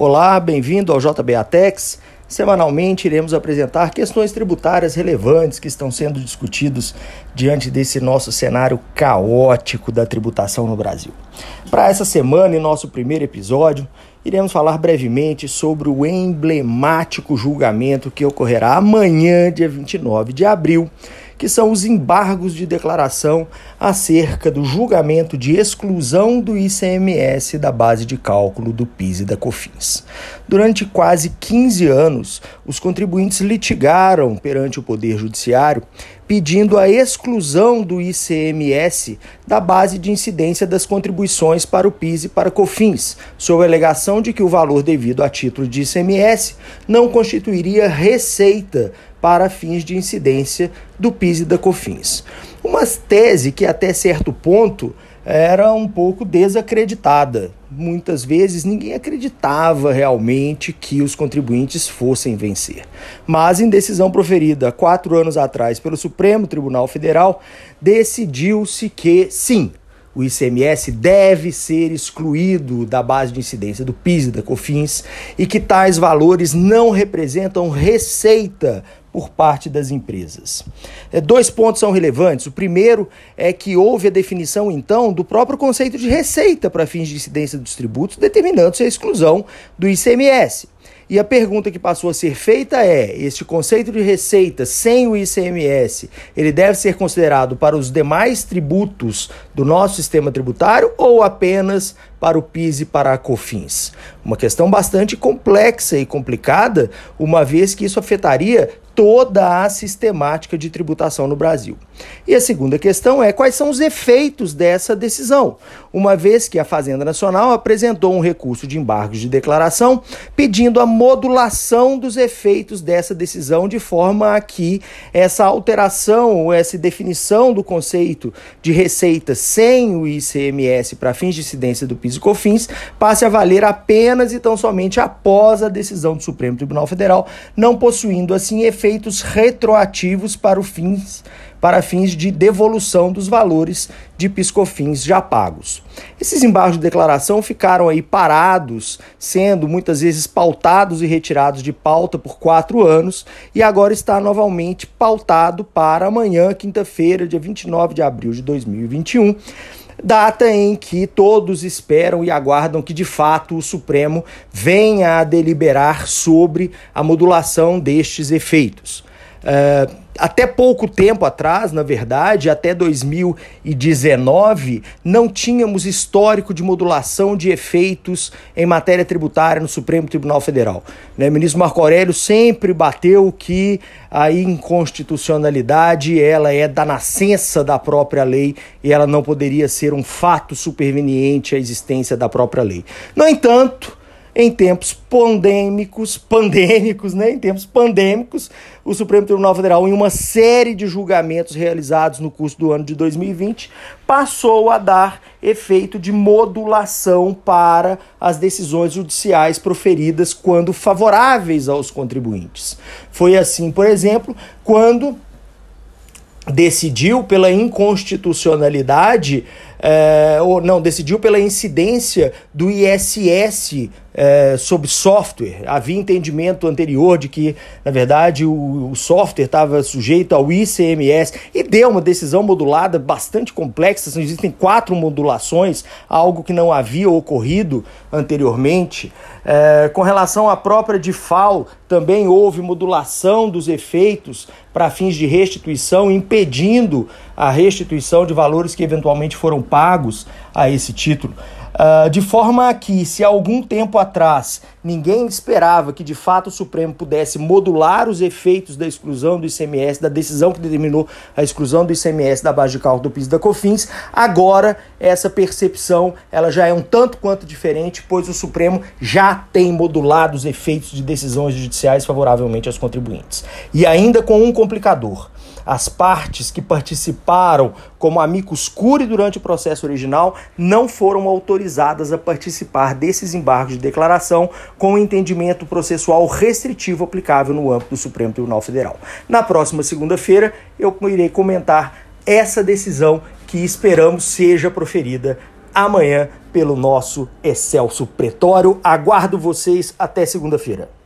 Olá, bem-vindo ao JBAtex. Semanalmente iremos apresentar questões tributárias relevantes que estão sendo discutidos diante desse nosso cenário caótico da tributação no Brasil. Para essa semana, em nosso primeiro episódio, iremos falar brevemente sobre o emblemático julgamento que ocorrerá amanhã, dia 29 de abril, que são os embargos de declaração acerca do julgamento de exclusão do ICMS da base de cálculo do PIS e da COFINS. Durante quase 15 anos, os contribuintes litigaram perante o Poder Judiciário pedindo a exclusão do ICMS da base de incidência das contribuições para o PIS e para COFINS, sob a alegação de que o valor devido a título de ICMS não constituiria receita para fins de incidência do PIS e da COFINS. Uma tese que até certo ponto era um pouco desacreditada. Muitas vezes ninguém acreditava realmente que os contribuintes fossem vencer. Mas, em decisão proferida quatro anos atrás pelo Supremo Tribunal Federal, decidiu-se que sim, o ICMS deve ser excluído da base de incidência do PIS e da COFINS e que tais valores não representam receita por parte das empresas. É, dois pontos são relevantes. O primeiro é que houve a definição, então, do próprio conceito de receita para fins de incidência dos tributos, determinando-se a exclusão do ICMS. E a pergunta que passou a ser feita é: este conceito de receita sem o ICMS, ele deve ser considerado para os demais tributos do nosso sistema tributário ou apenas para o PIS e para a COFINS? Uma questão bastante complexa e complicada, uma vez que isso afetaria toda a sistemática de tributação no Brasil. E a segunda questão é quais são os efeitos dessa decisão, uma vez que a Fazenda Nacional apresentou um recurso de embargos de declaração pedindo a modulação dos efeitos dessa decisão de forma a que essa alteração ou essa definição do conceito de receita sem o ICMS para fins de incidência do PIS e COFINS passe a valer apenas e tão somente após a decisão do Supremo Tribunal Federal, não possuindo assim efeitos retroativos para, fins, para fins de devolução dos valores de piscofins já pagos. Esses embargos de declaração ficaram aí parados, sendo muitas vezes pautados e retirados de pauta por quatro anos, e agora está novamente pautado para amanhã, quinta-feira, dia 29 de abril de 2021 data em que todos esperam e aguardam que de fato o Supremo venha a deliberar sobre a modulação destes efeitos. Uh, até pouco tempo atrás, na verdade, até 2019, não tínhamos histórico de modulação de efeitos em matéria tributária no Supremo Tribunal Federal. Né? O ministro Marco Aurélio sempre bateu que a inconstitucionalidade ela é da nascença da própria lei e ela não poderia ser um fato superveniente à existência da própria lei. No entanto, em tempos pandêmicos, pandêmicos, né? Em tempos pandêmicos, o Supremo Tribunal Federal, em uma série de julgamentos realizados no curso do ano de 2020, passou a dar efeito de modulação para as decisões judiciais proferidas quando favoráveis aos contribuintes. Foi assim, por exemplo, quando decidiu pela inconstitucionalidade, é, ou não, decidiu pela incidência do ISS é, sobre software. Havia entendimento anterior de que, na verdade, o, o software estava sujeito ao ICMS e deu uma decisão modulada bastante complexa. Existem quatro modulações, algo que não havia ocorrido anteriormente. É, com relação à própria DIFAL, também houve modulação dos efeitos para fins de restituição, impedindo a restituição de valores que eventualmente foram pagos a esse título. Uh, de forma que, se algum tempo atrás ninguém esperava que de fato o Supremo pudesse modular os efeitos da exclusão do ICMS, da decisão que determinou a exclusão do ICMS da base de cálculo do PIS da COFINS, agora essa percepção ela já é um tanto quanto diferente, pois o Supremo já tem modulado os efeitos de decisões judiciais favoravelmente aos contribuintes. E ainda com um complicador as partes que participaram como amicus curi durante o processo original não foram autorizadas a participar desses embargos de declaração com o entendimento processual restritivo aplicável no âmbito do Supremo Tribunal Federal. Na próxima segunda-feira eu irei comentar essa decisão que esperamos seja proferida amanhã pelo nosso Excelso Pretório. Aguardo vocês até segunda-feira.